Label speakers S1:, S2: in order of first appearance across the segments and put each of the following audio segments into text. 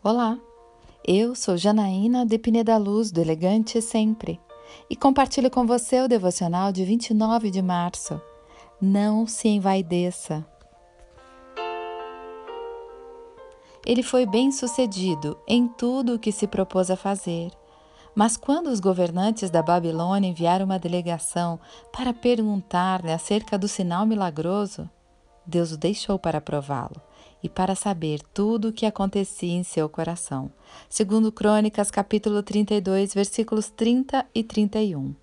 S1: Olá, eu sou Janaína de Pineda Luz, do Elegante Sempre, e compartilho com você o devocional de 29 de março. Não se envaideça. Ele foi bem sucedido em tudo o que se propôs a fazer. Mas quando os governantes da Babilônia enviaram uma delegação para perguntar-lhe acerca do sinal milagroso, Deus o deixou para prová-lo e para saber tudo o que acontecia em seu coração. Segundo Crônicas, capítulo 32, versículos 30 e 31.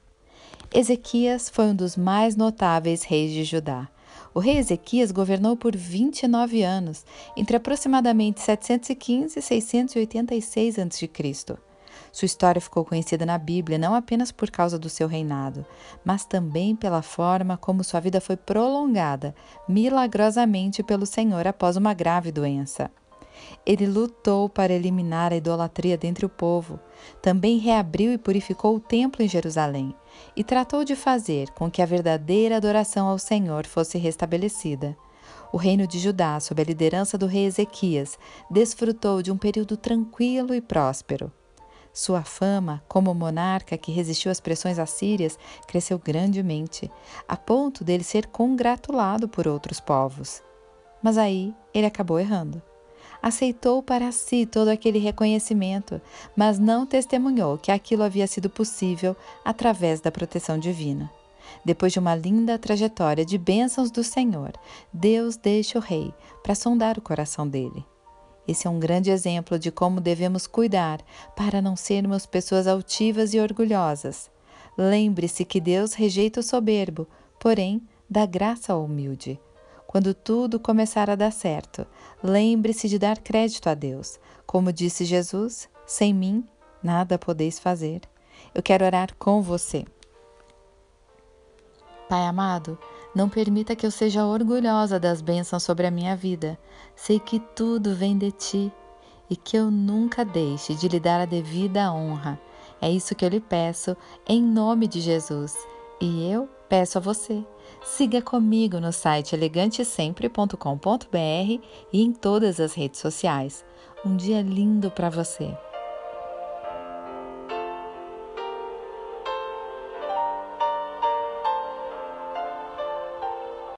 S1: Ezequias foi um dos mais notáveis reis de Judá. O rei Ezequias governou por 29 anos, entre aproximadamente 715 e 686 a.C. Sua história ficou conhecida na Bíblia não apenas por causa do seu reinado, mas também pela forma como sua vida foi prolongada milagrosamente pelo Senhor após uma grave doença. Ele lutou para eliminar a idolatria dentre o povo, também reabriu e purificou o templo em Jerusalém e tratou de fazer com que a verdadeira adoração ao Senhor fosse restabelecida. O reino de Judá, sob a liderança do rei Ezequias, desfrutou de um período tranquilo e próspero. Sua fama como monarca que resistiu às pressões assírias cresceu grandemente, a ponto dele ser congratulado por outros povos. Mas aí ele acabou errando. Aceitou para si todo aquele reconhecimento, mas não testemunhou que aquilo havia sido possível através da proteção divina. Depois de uma linda trajetória de bênçãos do Senhor, Deus deixa o rei para sondar o coração dele. Esse é um grande exemplo de como devemos cuidar para não sermos pessoas altivas e orgulhosas. Lembre-se que Deus rejeita o soberbo, porém dá graça ao humilde. Quando tudo começar a dar certo, lembre-se de dar crédito a Deus. Como disse Jesus, sem mim nada podeis fazer. Eu quero orar com você. Pai amado, não permita que eu seja orgulhosa das bênçãos sobre a minha vida. Sei que tudo vem de ti e que eu nunca deixe de lhe dar a devida honra. É isso que eu lhe peço, em nome de Jesus. E eu peço a você. Siga comigo no site elegantesempre.com.br e em todas as redes sociais. Um dia lindo para você.